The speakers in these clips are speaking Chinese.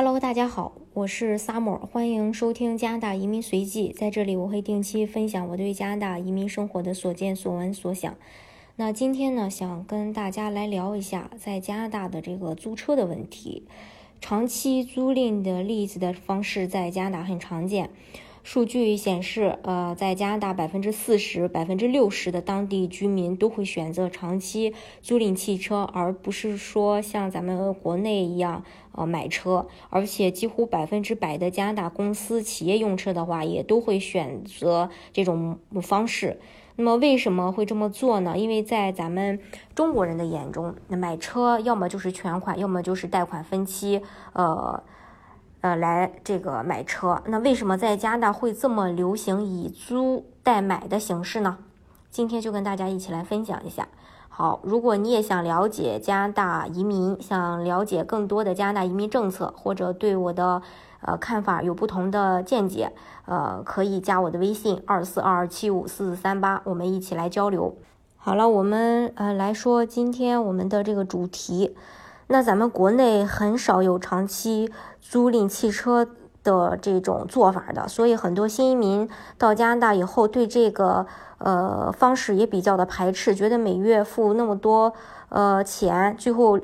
Hello，大家好，我是 Summer，欢迎收听加拿大移民随记。在这里，我会定期分享我对加拿大移民生活的所见所闻所想。那今天呢，想跟大家来聊一下在加拿大的这个租车的问题。长期租赁的例子的方式在加拿大很常见。数据显示，呃，在加拿大百分之四十、百分之六十的当地居民都会选择长期租赁汽车，而不是说像咱们国内一样，呃，买车。而且几乎百分之百的加拿大公司企业用车的话，也都会选择这种方式。那么为什么会这么做呢？因为在咱们中国人的眼中，那买车要么就是全款，要么就是贷款分期，呃。呃，来这个买车，那为什么在加拿大会这么流行以租代买的形式呢？今天就跟大家一起来分享一下。好，如果你也想了解加拿大移民，想了解更多的加拿大移民政策，或者对我的呃看法有不同的见解，呃，可以加我的微信二四二二七五四四三八，我们一起来交流。好了，我们呃来说今天我们的这个主题。那咱们国内很少有长期租赁汽车的这种做法的，所以很多新移民到加拿大以后，对这个呃方式也比较的排斥，觉得每月付那么多呃钱，最后。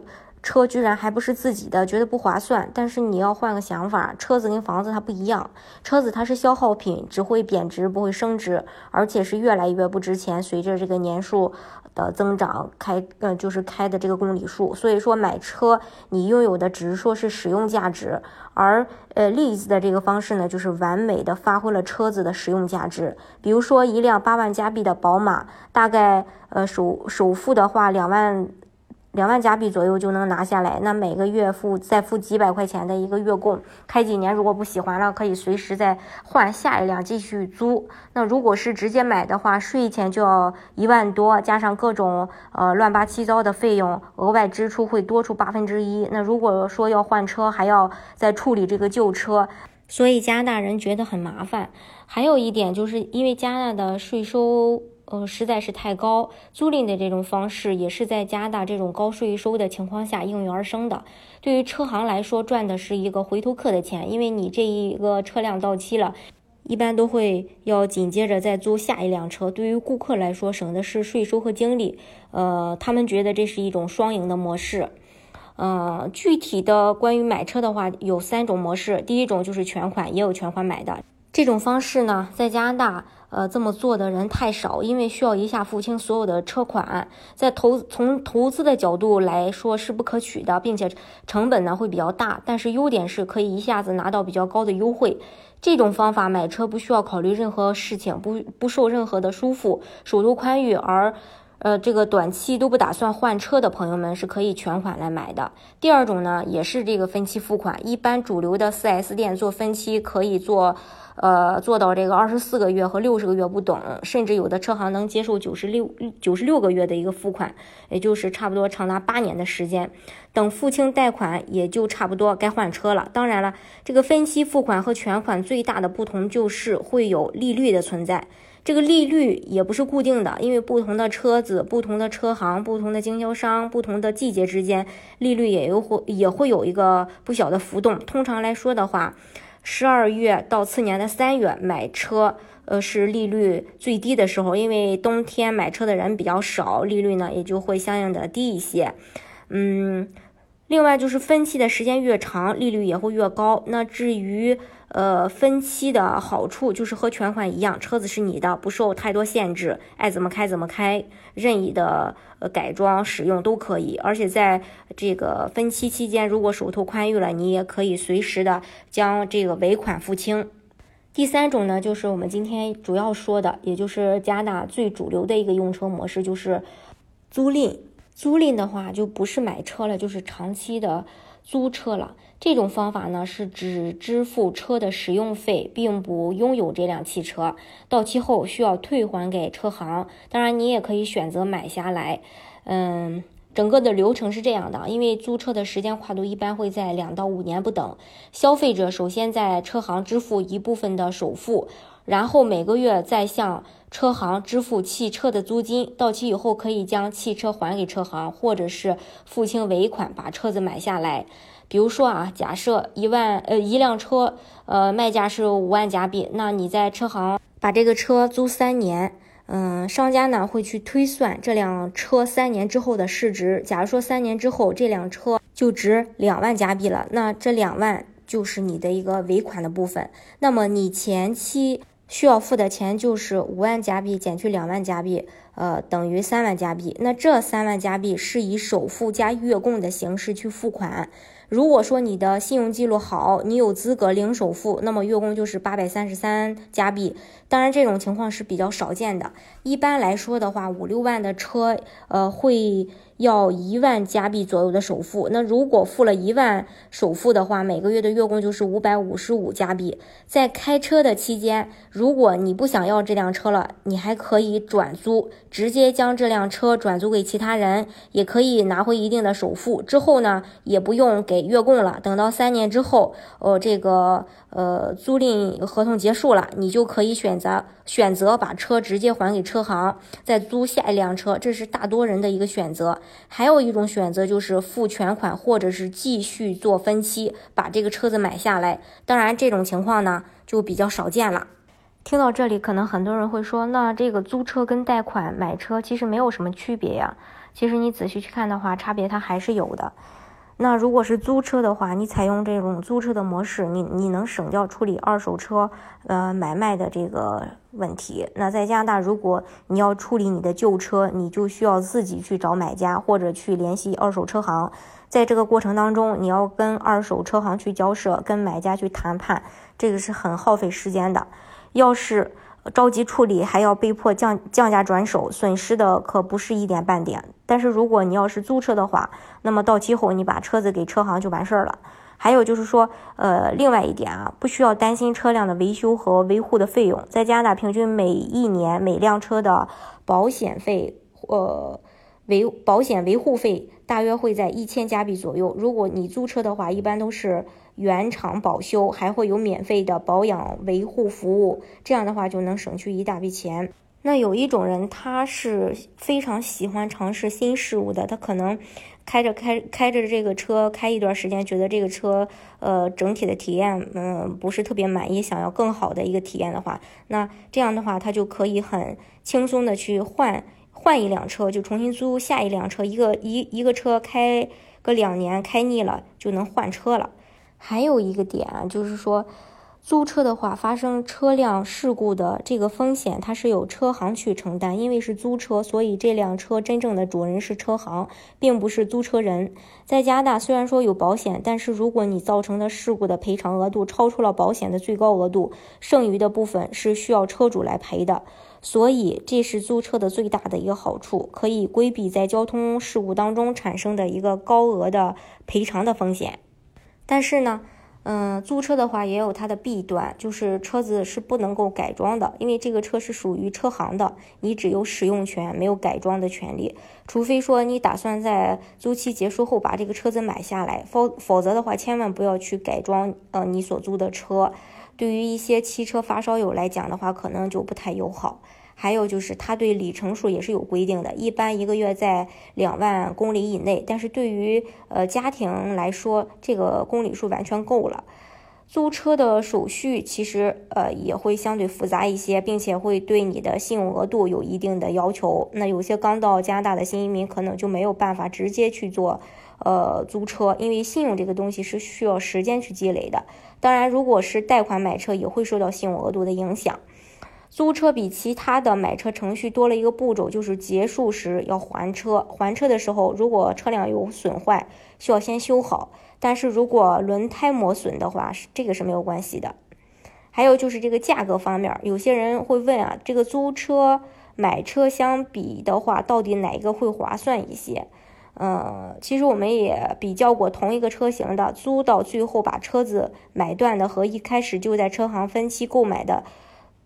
车居然还不是自己的，觉得不划算。但是你要换个想法，车子跟房子它不一样，车子它是消耗品，只会贬值不会升值，而且是越来越不值钱。随着这个年数的增长，开呃就是开的这个公里数。所以说买车你拥有的只是说是使用价值，而呃例子的这个方式呢，就是完美的发挥了车子的使用价值。比如说一辆八万加币的宝马，大概呃首首付的话两万。两万加币左右就能拿下来，那每个月付再付几百块钱的一个月供，开几年如果不喜欢了，可以随时再换下一辆继续租。那如果是直接买的话，税前就要一万多，加上各种呃乱八七糟的费用，额外支出会多出八分之一。那如果说要换车，还要再处理这个旧车，所以加拿大人觉得很麻烦。还有一点就是因为加拿大的税收。呃，实在是太高，租赁的这种方式也是在加拿大这种高税收的情况下应运而生的。对于车行来说，赚的是一个回头客的钱，因为你这一个车辆到期了，一般都会要紧接着再租下一辆车。对于顾客来说，省的是税收和精力。呃，他们觉得这是一种双赢的模式。呃，具体的关于买车的话，有三种模式。第一种就是全款，也有全款买的这种方式呢，在加拿大。呃，这么做的人太少，因为需要一下付清所有的车款，在投从投资的角度来说是不可取的，并且成本呢会比较大。但是优点是可以一下子拿到比较高的优惠。这种方法买车不需要考虑任何事情，不不受任何的束缚，手头宽裕，而呃这个短期都不打算换车的朋友们是可以全款来买的。第二种呢，也是这个分期付款，一般主流的 4S 店做分期可以做。呃，做到这个二十四个月和六十个月不等，甚至有的车行能接受九十六九十六个月的一个付款，也就是差不多长达八年的时间。等付清贷款，也就差不多该换车了。当然了，这个分期付款和全款最大的不同就是会有利率的存在。这个利率也不是固定的，因为不同的车子、不同的车行、不同的经销商、不同的季节之间，利率也有会也会有一个不小的浮动。通常来说的话。十二月到次年的三月买车，呃，是利率最低的时候，因为冬天买车的人比较少，利率呢也就会相应的低一些。嗯，另外就是分期的时间越长，利率也会越高。那至于呃分期的好处，就是和全款一样，车子是你的，不受太多限制，爱怎么开怎么开，任意的呃。改装使用都可以，而且在这个分期期间，如果手头宽裕了，你也可以随时的将这个尾款付清。第三种呢，就是我们今天主要说的，也就是加拿大最主流的一个用车模式，就是租赁。租赁的话，就不是买车了，就是长期的租车了。这种方法呢，是只支付车的使用费，并不拥有这辆汽车。到期后需要退还给车行。当然，你也可以选择买下来。嗯，整个的流程是这样的：因为租车的时间跨度一般会在两到五年不等。消费者首先在车行支付一部分的首付。然后每个月再向车行支付汽车的租金，到期以后可以将汽车还给车行，或者是付清尾款把车子买下来。比如说啊，假设一万呃一辆车，呃卖价是五万加币，那你在车行把这个车租三年，嗯，商家呢会去推算这辆车三年之后的市值。假如说三年之后这辆车就值两万加币了，那这两万就是你的一个尾款的部分。那么你前期需要付的钱就是五万加币减去两万加币。呃，等于三万加币。那这三万加币是以首付加月供的形式去付款。如果说你的信用记录好，你有资格零首付，那么月供就是八百三十三加币。当然，这种情况是比较少见的。一般来说的话，五六万的车，呃，会。要一万加币左右的首付，那如果付了一万首付的话，每个月的月供就是五百五十五加币。在开车的期间，如果你不想要这辆车了，你还可以转租，直接将这辆车转租给其他人，也可以拿回一定的首付。之后呢，也不用给给月供了。等到三年之后，呃，这个呃租赁合同结束了，你就可以选择选择把车直接还给车行，再租下一辆车。这是大多人的一个选择。还有一种选择就是付全款，或者是继续做分期把这个车子买下来。当然，这种情况呢就比较少见了。听到这里，可能很多人会说，那这个租车跟贷款买车其实没有什么区别呀？其实你仔细去看的话，差别它还是有的。那如果是租车的话，你采用这种租车的模式，你你能省掉处理二手车呃买卖的这个问题。那在加拿大，如果你要处理你的旧车，你就需要自己去找买家或者去联系二手车行，在这个过程当中，你要跟二手车行去交涉，跟买家去谈判，这个是很耗费时间的。要是着急处理，还要被迫降降价转手，损失的可不是一点半点。但是如果你要是租车的话，那么到期后你把车子给车行就完事儿了。还有就是说，呃，另外一点啊，不需要担心车辆的维修和维护的费用。在加拿大，平均每一年每辆车的保险费，呃，维保险维护费大约会在一千加币左右。如果你租车的话，一般都是。原厂保修还会有免费的保养维护服务，这样的话就能省去一大笔钱。那有一种人，他是非常喜欢尝试新事物的，他可能开着开开着这个车开一段时间，觉得这个车呃整体的体验嗯不是特别满意，想要更好的一个体验的话，那这样的话他就可以很轻松的去换换一辆车，就重新租下一辆车，一个一一个车开个两年开腻了就能换车了。还有一个点啊，就是说，租车的话，发生车辆事故的这个风险，它是由车行去承担。因为是租车，所以这辆车真正的主人是车行，并不是租车人。在加拿大，虽然说有保险，但是如果你造成的事故的赔偿额度超出了保险的最高额度，剩余的部分是需要车主来赔的。所以，这是租车的最大的一个好处，可以规避在交通事故当中产生的一个高额的赔偿的风险。但是呢，嗯，租车的话也有它的弊端，就是车子是不能够改装的，因为这个车是属于车行的，你只有使用权，没有改装的权利。除非说你打算在租期结束后把这个车子买下来，否否则的话，千万不要去改装呃你所租的车。对于一些汽车发烧友来讲的话，可能就不太友好。还有就是，它对里程数也是有规定的，一般一个月在两万公里以内。但是对于呃家庭来说，这个公里数完全够了。租车的手续其实呃也会相对复杂一些，并且会对你的信用额度有一定的要求。那有些刚到加拿大的新移民可能就没有办法直接去做呃租车，因为信用这个东西是需要时间去积累的。当然，如果是贷款买车，也会受到信用额度的影响。租车比其他的买车程序多了一个步骤，就是结束时要还车。还车的时候，如果车辆有损坏，需要先修好；但是如果轮胎磨损的话，是这个是没有关系的。还有就是这个价格方面，有些人会问啊，这个租车买车相比的话，到底哪一个会划算一些？嗯，其实我们也比较过同一个车型的，租到最后把车子买断的和一开始就在车行分期购买的。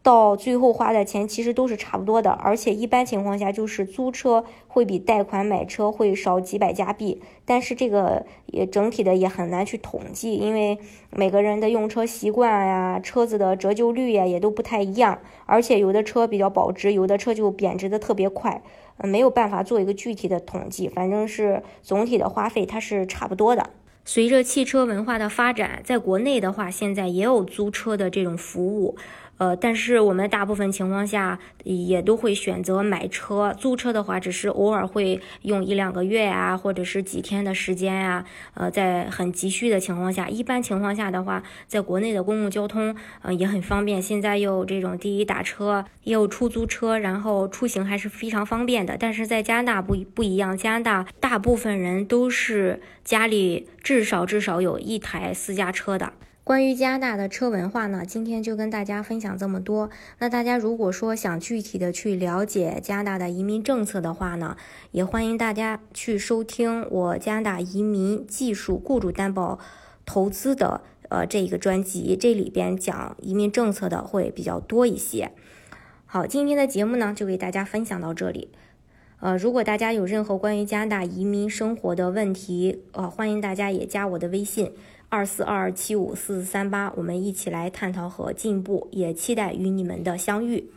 到最后花的钱其实都是差不多的，而且一般情况下就是租车会比贷款买车会少几百加币，但是这个也整体的也很难去统计，因为每个人的用车习惯呀、车子的折旧率呀也都不太一样，而且有的车比较保值，有的车就贬值的特别快，没有办法做一个具体的统计，反正是总体的花费它是差不多的。随着汽车文化的发展，在国内的话，现在也有租车的这种服务。呃，但是我们大部分情况下也都会选择买车，租车的话，只是偶尔会用一两个月啊，或者是几天的时间呀。呃，在很急需的情况下，一般情况下的话，在国内的公共交通，呃，也很方便。现在有这种滴滴打车，也有出租车，然后出行还是非常方便的。但是在加拿大不不一样，加拿大大部分人都是家里至少至少有一台私家车的。关于加拿大的车文化呢，今天就跟大家分享这么多。那大家如果说想具体的去了解加拿大的移民政策的话呢，也欢迎大家去收听我加拿大移民技术雇主担保投资的呃这一个专辑，这里边讲移民政策的会比较多一些。好，今天的节目呢就给大家分享到这里。呃，如果大家有任何关于加拿大移民生活的问题，呃，欢迎大家也加我的微信。二四二七五四四三八，我们一起来探讨和进步，也期待与你们的相遇。